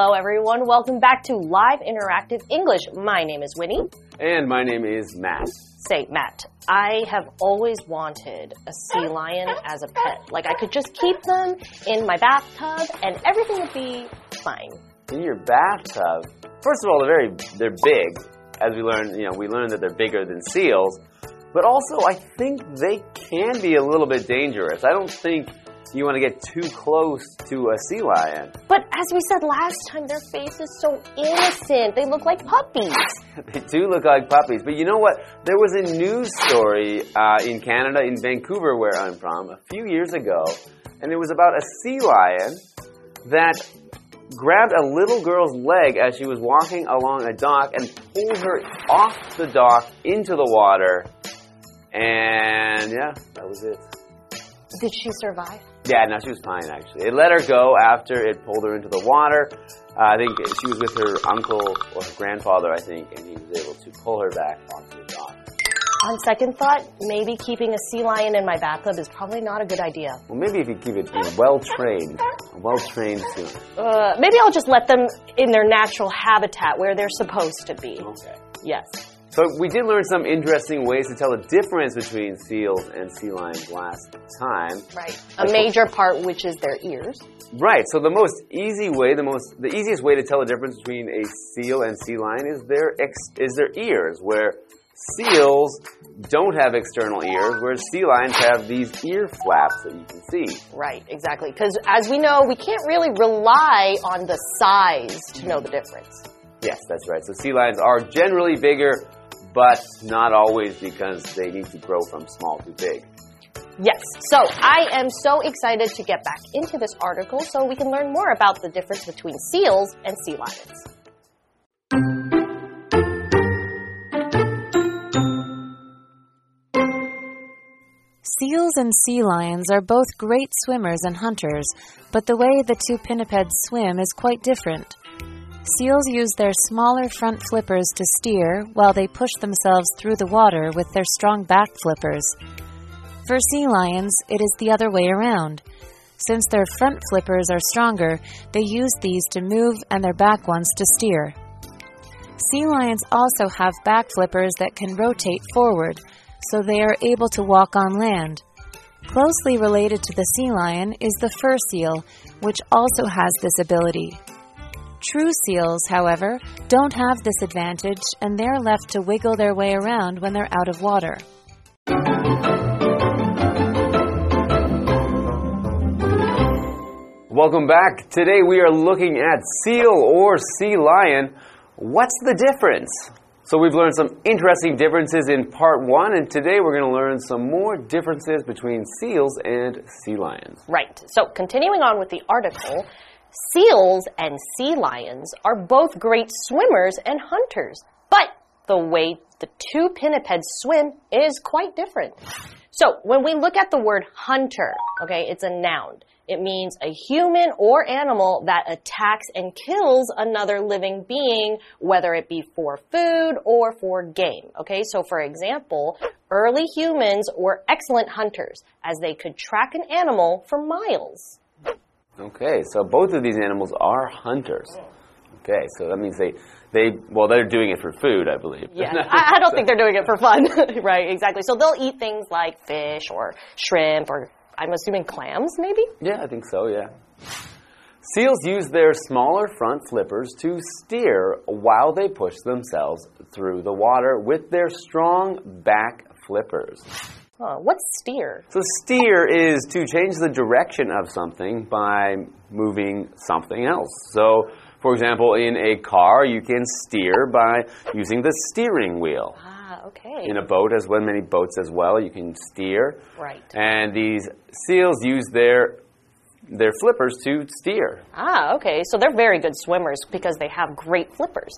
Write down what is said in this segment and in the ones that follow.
Hello, everyone. Welcome back to Live Interactive English. My name is Winnie. And my name is Matt. Say, Matt, I have always wanted a sea lion as a pet. Like, I could just keep them in my bathtub and everything would be fine. In your bathtub, first of all, they're very they're big. As we learned, you know, we learned that they're bigger than seals. But also, I think they can be a little bit dangerous. I don't think you want to get too close to a sea lion. But as we said last time, their face is so innocent. They look like puppies. they do look like puppies. But you know what? There was a news story uh, in Canada, in Vancouver, where I'm from, a few years ago, and it was about a sea lion that grabbed a little girl's leg as she was walking along a dock and pulled her off the dock into the water. And yeah, that was it. Did she survive? Yeah, no, she was fine actually. It let her go after it pulled her into the water. Uh, I think she was with her uncle or her grandfather, I think, and he was able to pull her back onto the dock. On second thought, maybe keeping a sea lion in my bathtub is probably not a good idea. Well, maybe if you keep it well trained, well trained too. Uh, maybe I'll just let them in their natural habitat where they're supposed to be. Okay. Yes. So we did learn some interesting ways to tell the difference between seals and sea lions last time. Right. A major part, which is their ears. Right. So the most easy way, the most, the easiest way to tell the difference between a seal and sea lion is their ex, is their ears, where seals don't have external ears, whereas sea lions have these ear flaps that you can see. Right. Exactly. Because as we know, we can't really rely on the size to know the difference. Yes, that's right. So sea lions are generally bigger, but not always because they need to grow from small to big. Yes. So I am so excited to get back into this article so we can learn more about the difference between seals and sea lions. Seals and sea lions are both great swimmers and hunters, but the way the two pinnipeds swim is quite different. Seals use their smaller front flippers to steer while they push themselves through the water with their strong back flippers. For sea lions, it is the other way around. Since their front flippers are stronger, they use these to move and their back ones to steer. Sea lions also have back flippers that can rotate forward, so they are able to walk on land. Closely related to the sea lion is the fur seal, which also has this ability. True seals, however, don't have this advantage and they're left to wiggle their way around when they're out of water. Welcome back. Today we are looking at seal or sea lion. What's the difference? So we've learned some interesting differences in part one, and today we're going to learn some more differences between seals and sea lions. Right. So continuing on with the article, seals and sea lions are both great swimmers and hunters, but the way the two pinnipeds swim is quite different. So when we look at the word hunter, okay, it's a noun. It means a human or animal that attacks and kills another living being, whether it be for food or for game. Okay, so for example, early humans were excellent hunters as they could track an animal for miles. Okay, so both of these animals are hunters. Okay, so that means they, they well, they're doing it for food, I believe. Yeah, I, I don't think they're doing it for fun. right, exactly. So they'll eat things like fish or shrimp or I'm assuming clams, maybe? Yeah, I think so, yeah. Seals use their smaller front flippers to steer while they push themselves through the water with their strong back flippers. Huh, what's steer? So, steer is to change the direction of something by moving something else. So, for example, in a car, you can steer by using the steering wheel. Ah, okay. In a boat, as well, many boats as well, you can steer. Right. And these seals use their their flippers to steer. Ah, okay. So they're very good swimmers because they have great flippers.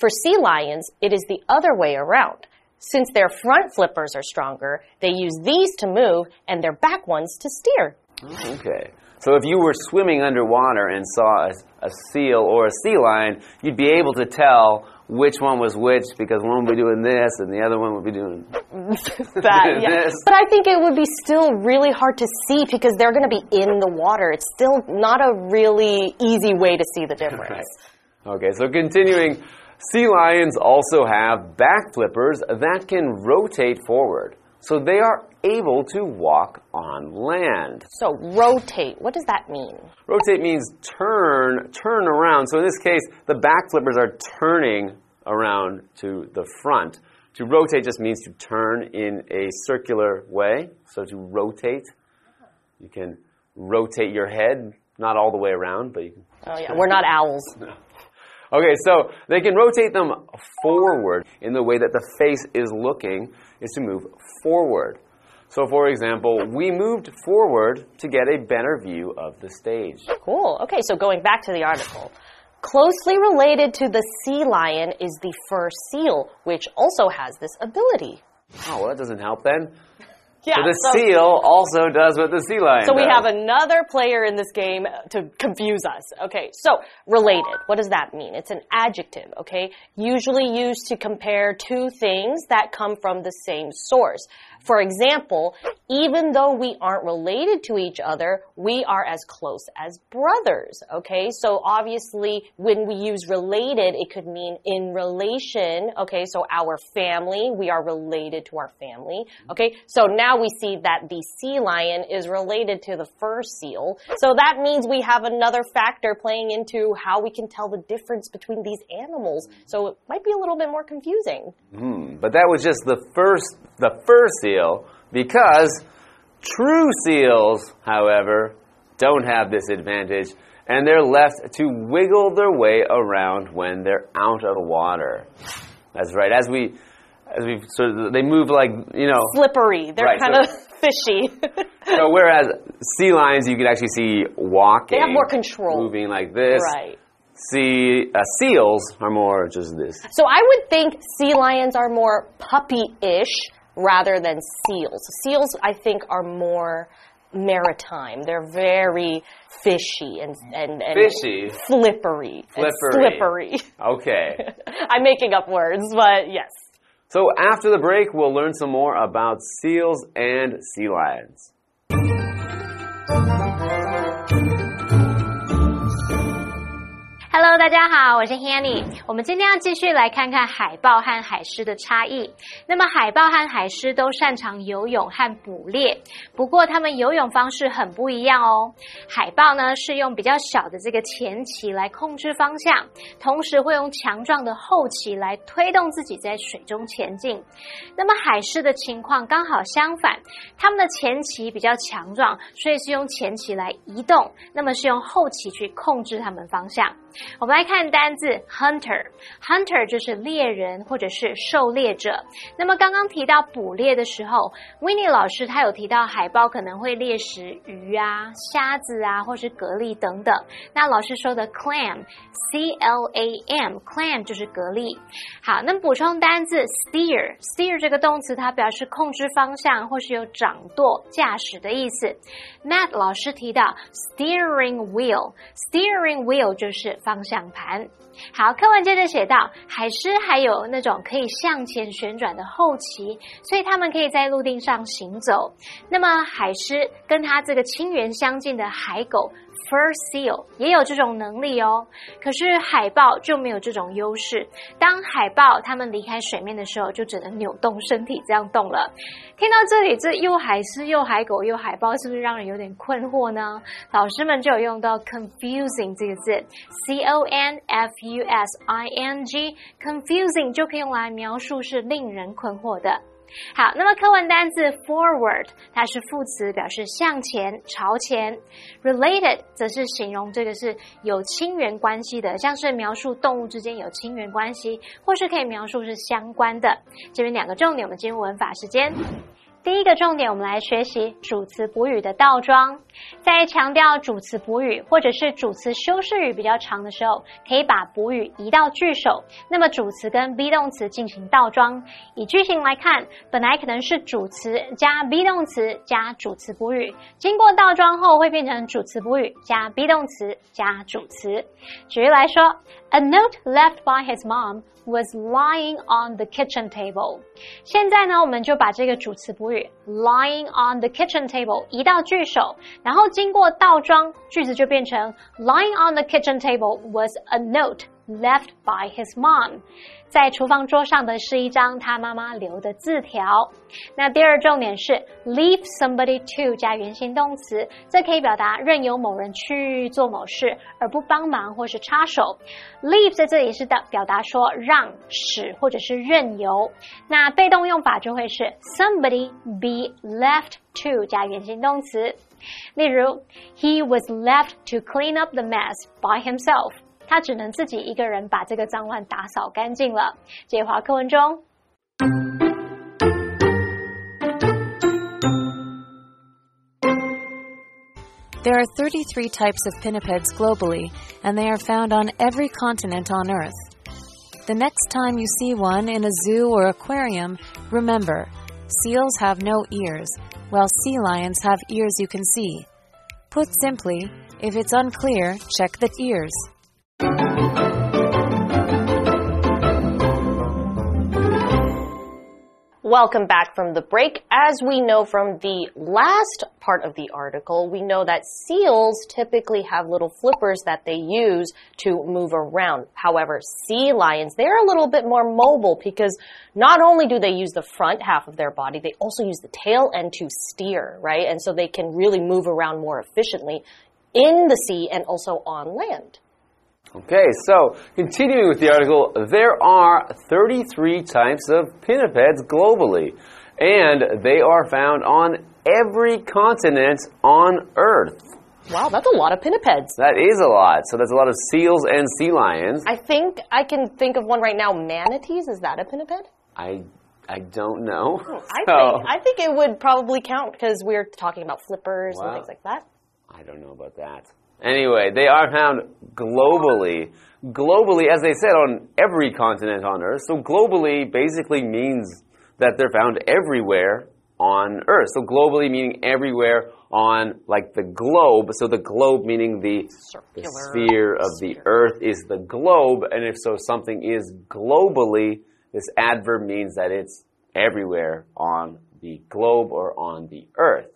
For sea lions, it is the other way around. Since their front flippers are stronger, they use these to move and their back ones to steer. Okay. So if you were swimming underwater and saw a, a seal or a sea lion, you'd be able to tell which one was which because one would be doing this and the other one would be doing. that, yeah. This. But I think it would be still really hard to see because they're going to be in the water. It's still not a really easy way to see the difference. Okay, so continuing, sea lions also have back flippers that can rotate forward. So they are able to walk on land. So rotate, what does that mean? Rotate means turn, turn around. So in this case, the back flippers are turning around to the front. To rotate just means to turn in a circular way. So to rotate, you can rotate your head, not all the way around, but you can. Oh yeah, we're not owls. Okay, so they can rotate them forward in the way that the face is looking is to move forward. So for example, we moved forward to get a better view of the stage. Cool. Okay, so going back to the article. Closely related to the sea lion is the fur seal, which also has this ability. Oh, well, that doesn't help then. Yeah. So the so- seal also does what the sea lion So we does. have another player in this game to confuse us. Okay, so related. What does that mean? It's an adjective, okay? Usually used to compare two things that come from the same source. For example, even though we aren't related to each other, we are as close as brothers, okay? So obviously, when we use related, it could mean in relation, okay? So our family, we are related to our family, okay? So now we see that the sea lion is related to the fur seal. So that means we have another factor playing into how we can tell the difference between these animals. So it might be a little bit more confusing. Hmm, but that was just the first, the fur seal, because true seals, however, don't have this advantage, and they're left to wiggle their way around when they're out of water. That's right. As we, as we sort of, they move like you know. Slippery. They're Right, kind so- of fishy. So whereas sea lions, you can actually see walking. They have more control. moving like this. right. See, uh, seals are more just this. So I would think sea lions are more puppy-ish rather than seals. Seals, I think, are more maritime. They're very fishy and and, and Fishy? slippery, and Flippery. slippery. Okay. I'm making up words, but yes. So after the break, we'll learn some more about seals and sea lions. 大家好，我是 Hanny。我们今天要继续来看看海豹和海狮的差异。那么，海豹和海狮都擅长游泳和捕猎，不过它们游泳方式很不一样哦。海豹呢是用比较小的这个前鳍来控制方向，同时会用强壮的后鳍来推动自己在水中前进。那么海狮的情况刚好相反，它们的前鳍比较强壮，所以是用前鳍来移动，那么是用后鳍去控制它们方向。我们来看单字 hunter，hunter 就是猎人或者是狩猎者。那么刚刚提到捕猎的时候 w i n n i e 老师他有提到海豹可能会猎食鱼啊、虾子啊，或是蛤蜊等等。那老师说的 clam，c l a m，clam 就是蛤蜊。好，那补充单字 steer，steer 这个动词它表示控制方向或是有掌舵、驾驶的意思。Matt 老师提到 steering wheel，steering wheel 就是方向盘。好，课文接着写到，海狮还有那种可以向前旋转的后鳍，所以它们可以在陆地上行走。那么海狮跟它这个亲缘相近的海狗。Fur seal 也有这种能力哦，可是海豹就没有这种优势。当海豹它们离开水面的时候，就只能扭动身体这样动了。听到这里，这又海狮又海狗又海豹，是不是让人有点困惑呢？老师们就有用到 confusing 这个字，c o n f u s i n g，confusing 就可以用来描述是令人困惑的。好，那么课文单字 forward，它是副词，表示向前、朝前。related 则是形容这个是有亲缘关系的，像是描述动物之间有亲缘关系，或是可以描述是相关的。这边两个重点，我们进入文法时间。第一个重点，我们来学习主词补语的倒装。在强调主词补语或者是主词修饰语比较长的时候，可以把补语移到句首，那么主词跟 be 动词进行倒装。以句型来看，本来可能是主词加 be 动词加主词补语，经过倒装后会变成主词补语加 be 动词加主词。举例来说 A note left by his mom was lying on the kitchen table。现在呢，我们就把这个主词补语 lying on the kitchen table 移到句首，然后经过倒装，句子就变成 lying on the kitchen table was a note left by his mom。在厨房桌上的是一张他妈妈留的字条。那第二重点是 leave somebody to 加原形动词，这可以表达任由某人去做某事而不帮忙或是插手。leave 在这里是的表达说让、使或者是任由。那被动用法就会是 somebody be left to 加原形动词。例如，He was left to clean up the mess by himself。他只能自己一个人把这个脏乱打扫干净了。这话课文中。There are 33 types of pinnipeds globally, and they are found on every continent on Earth. The next time you see one in a zoo or aquarium, remember seals have no ears, while sea lions have ears you can see. Put simply, if it's unclear, check the ears. Welcome back from the break. As we know from the last part of the article, we know that seals typically have little flippers that they use to move around. However, sea lions, they're a little bit more mobile because not only do they use the front half of their body, they also use the tail end to steer, right? And so they can really move around more efficiently in the sea and also on land. Okay, so continuing with the article, there are 33 types of pinnipeds globally, and they are found on every continent on Earth. Wow, that's a lot of pinnipeds. That is a lot. So that's a lot of seals and sea lions. I think I can think of one right now. Manatees, is that a pinniped? I I don't know. Oh, I So, think I think it would probably count because we're talking about flippers and things like that. I don't know about that. Anyway, they are found globally. Globally, as they said, on every continent on Earth. So globally basically means that they're found everywhere on Earth. So globally meaning everywhere on like the globe. So the globe meaning the, the sphere of the Earth is the globe. And if so something is globally, this adverb means that it's everywhere on the globe or on the Earth.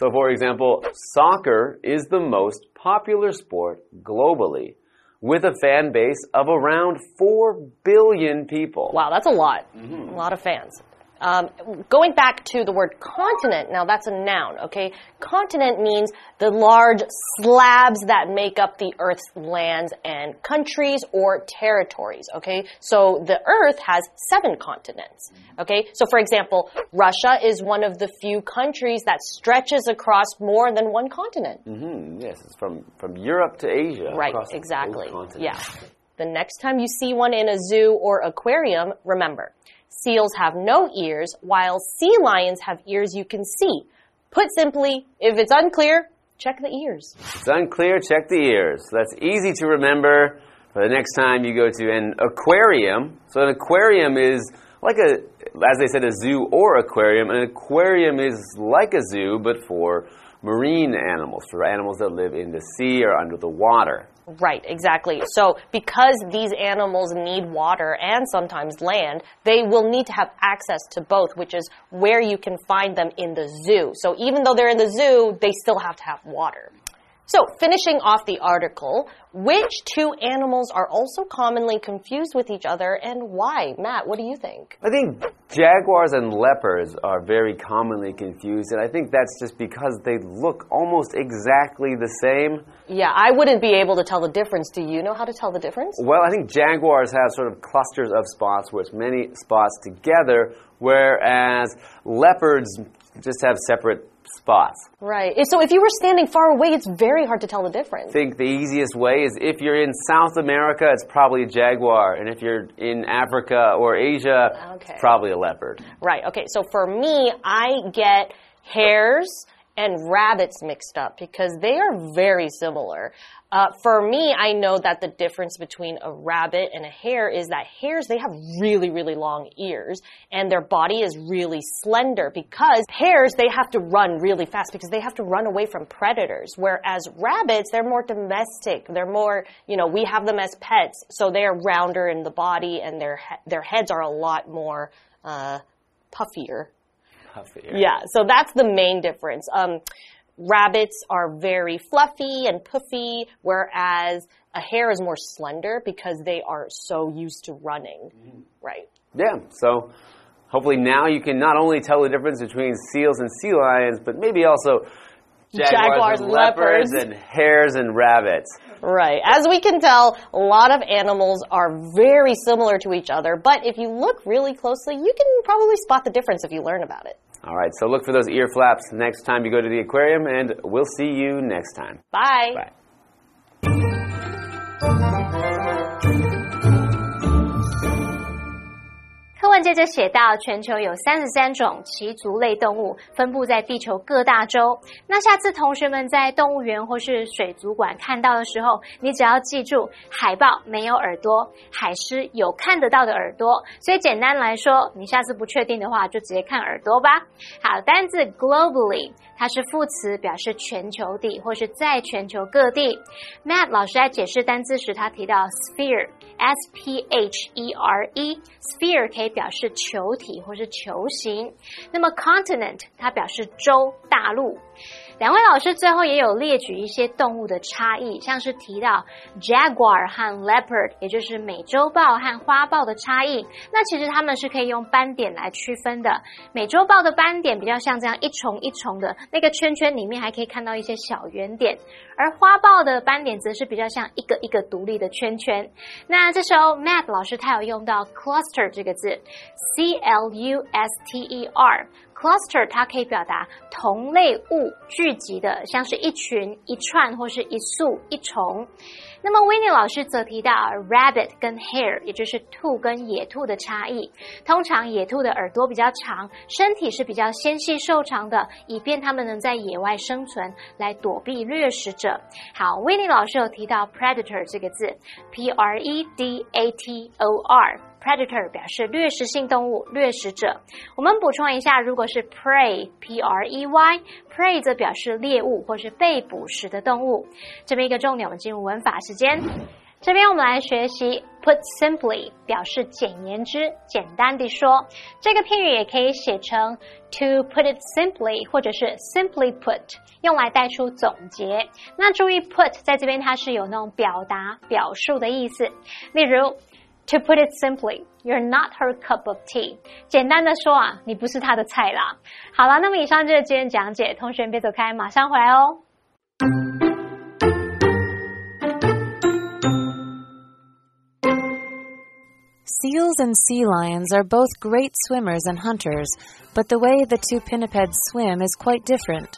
So, for example, soccer is the most popular sport globally, with a fan base of around 4 billion people. Wow, that's a lot. Mm-hmm. A lot of fans. Um, going back to the word continent, now that's a noun, okay? Continent means the large slabs that make up the Earth's lands and countries or territories, okay? So the Earth has seven continents, okay? So for example, Russia is one of the few countries that stretches across more than one continent. Hmm, yes, it's from, from Europe to Asia. Right, exactly. Yeah. The next time you see one in a zoo or aquarium, remember, seals have no ears, while sea lions have ears you can see. Put simply, if it's unclear, check the ears. It's unclear, check the ears. That's easy to remember for the next time you go to an aquarium. So an aquarium is like a, as they said, a zoo or aquarium. An aquarium is like a zoo, but for marine animals, for animals that live in the sea or under the water. Right, exactly. So, because these animals need water and sometimes land, they will need to have access to both, which is where you can find them in the zoo. So, even though they're in the zoo, they still have to have water. So, finishing off the article, which two animals are also commonly confused with each other and why? Matt, what do you think? I think jaguars and leopards are very commonly confused, and I think that's just because they look almost exactly the same. Yeah, I wouldn't be able to tell the difference. Do you know how to tell the difference? Well, I think jaguars have sort of clusters of spots where it's many spots together, whereas leopards just have separate spots. Right. So, if you were standing far away, it's very hard to tell the difference. I think the easiest way is if you're in South America, it's probably a jaguar, and if you're in Africa or Asia, Okay. it's probably a leopard. Right. Okay. So for me, I get hares and rabbits mixed up because they are very similar. Uh, for me, I know that the difference between a rabbit and a hare is that hares, they have really, really long ears and their body is really slender because hares, they have to run really fast because they have to run away from predators. Whereas rabbits, they're more domestic. They're more, you know, we have them as pets. So they're rounder in the body and their, their heads are a lot more, uh, puffier. Puffier. Yeah, so that's the main difference. Um, rabbits are very fluffy and puffy, whereas a hare is more slender because they are so used to running. Mm-hmm. Right. Yeah, so hopefully now you can not only tell the difference between seals and sea lions, but maybe also jaguars, Jaguars and and leopards leopards. and hares and rabbits. Right. As we can tell, a lot of animals are very similar to each other, but if you look really closely, you can probably spot the difference if you learn about it. All right, so look for those ear flaps next time you go to the aquarium, and we'll see you next time. Bye. Bye. 文接着写到，全球有三十三种鳍足类动物，分布在地球各大洲。那下次同学们在动物园或是水族馆看到的时候，你只要记住，海豹没有耳朵，海狮有看得到的耳朵。所以简单来说，你下次不确定的话，就直接看耳朵吧。好，单字 globally，它是副词，表示全球地或是在全球各地。Matt 老师在解释单字时，他提到 sphere sphere，s p h e r e，sphere 可以表示球体或是球形。那么 continent 它表示洲、大陆。两位老师最后也有列举一些动物的差异，像是提到 jaguar 和 leopard，也就是美洲豹和花豹的差异。那其实它们是可以用斑点来区分的。美洲豹的斑点比较像这样一重一重的，那个圈圈里面还可以看到一些小圆点，而花豹的斑点则是比较像一个一个独立的圈圈。那这时候 Matt 老师他有用到 cluster 这个字，C L U S T E R。Cluster 它可以表达同类物聚集的，像是一群、一串或是一束、一重。那么 w i n n i e 老师则提到 rabbit 跟 hare，也就是兔跟野兔的差异。通常野兔的耳朵比较长，身体是比较纤细瘦长的，以便它们能在野外生存，来躲避掠食者。好 w i n n i e 老师有提到 predator 这个字，P R E D A T O R。Predator 表示掠食性动物、掠食者。我们补充一下，如果是 prey，p r e y，prey 则表示猎物或是被捕食的动物。这边一个重点，我们进入文法时间。这边我们来学习 put simply，表示简言之、简单地说。这个片语也可以写成 to put it simply，或者是 simply put，用来带出总结。那注意 put 在这边它是有那种表达、表述的意思。例如。To put it simply, you're not her cup of tea. 简单的说啊，你不是她的菜啦。好了，那么以上就是今天讲解，同学们别走开，马上回来哦。 Seals and sea lions are both great swimmers and hunters, but the way the two pinnipeds swim is quite different.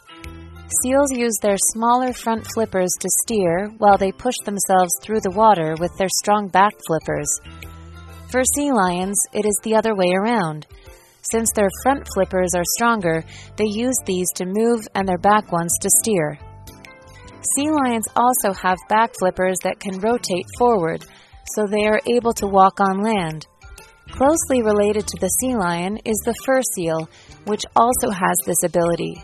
Seals use their smaller front flippers to steer while they push themselves through the water with their strong back flippers. For sea lions, it is the other way around. Since their front flippers are stronger, they use these to move and their back ones to steer. Sea lions also have back flippers that can rotate forward, so they are able to walk on land. Closely related to the sea lion is the fur seal, which also has this ability.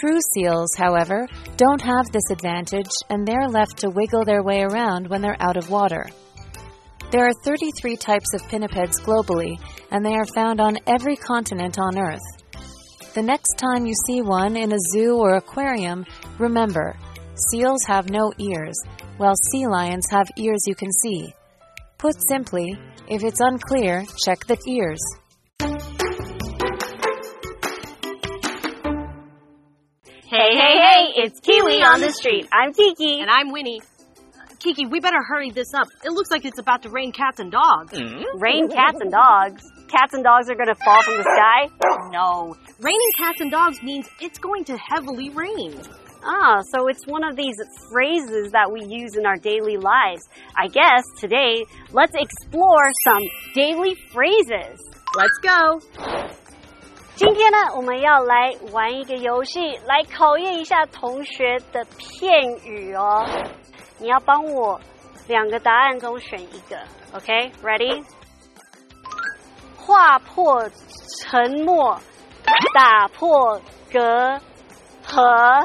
True seals, however, don't have this advantage and they're left to wiggle their way around when they're out of water. There are 33 types of pinnipeds globally, and they are found on every continent on Earth. The next time you see one in a zoo or aquarium, remember seals have no ears, while sea lions have ears you can see. Put simply, if it's unclear, check the ears. Hey, hey, hey, it's Kiwi on the street. I'm Kiki. And I'm Winnie. Kiki, we better hurry this up. It looks like it's about to rain cats and dogs. Rain cats and dogs. Cats and dogs are gonna fall from the sky? No. Raining cats and dogs means it's going to heavily rain. Ah, so it's one of these phrases that we use in our daily lives. I guess today, let's explore some daily phrases. Let's go. 今天呢，我们要来玩一个游戏，来考验一下同学的片语哦。 你要帮我两个答案中选一个，OK？Ready？、划破沉默，打破隔阂。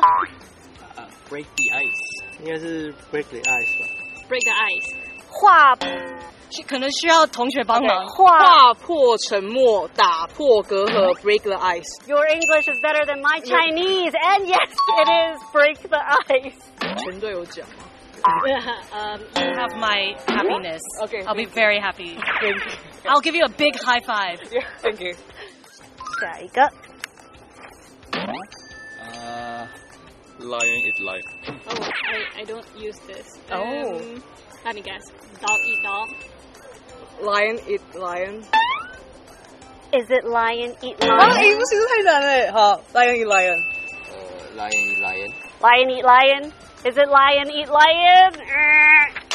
break the ice，应该是 break the ice 吧。Break the ice，划需可能需要同学帮忙。划划破沉默，打破隔阂，break the ice。Your English is better than my Chinese, and yes, it is break the ice. 全队有奖吗？um, you have my happiness. Okay, I'll be thank very happy. Thank you. I'll give you a big high five. Yeah, thank you. 下一个，啊、lion is life。 Oh, I, I don't use this. Oh. Um, let me guess. Dog eat dog. Lion eat lion。 Is it lion eat 啊， lion? 哎，不行，太难了。好，lion eat lion。呃，lion is lion。 Lion eat lion? Is it lion eat lion? Uh,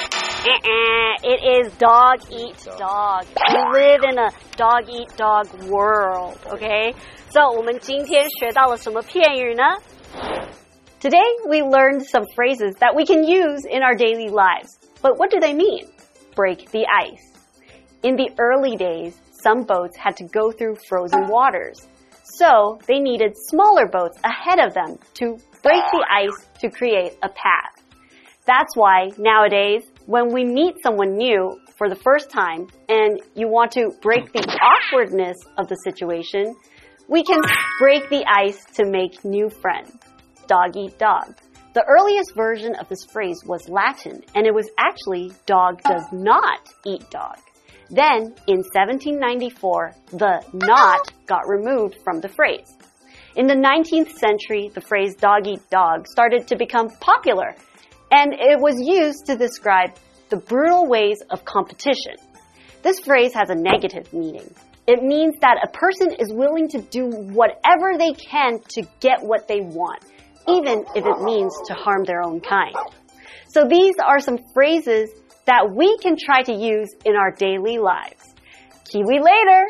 uh-uh. It is dog eat dog. We live in a dog eat dog world, okay? So, 我们今天学到了什么片语呢? Today, we learned some phrases that we can use in our daily lives. But what do they mean? Break the ice. In the early days, some boats had to go through frozen waters. So they needed smaller boats ahead of them to break the ice to create a path. That's why nowadays, when we meet someone new for the first time and you want to break the awkwardness of the situation, we can break the ice to make new friends. Dog eat dog. The earliest version of this phrase was Latin, and it was actually dog does not eat dog. Then, in 1794, the not got removed from the phrase. In the 19th century, the phrase dog eat dog started to become popular, and it was used to describe the brutal ways of competition. This phrase has a negative meaning. It means that a person is willing to do whatever they can to get what they want, even if it means to harm their own kind. So these are some phrases that we can try to use in our daily lives. Kiwi later!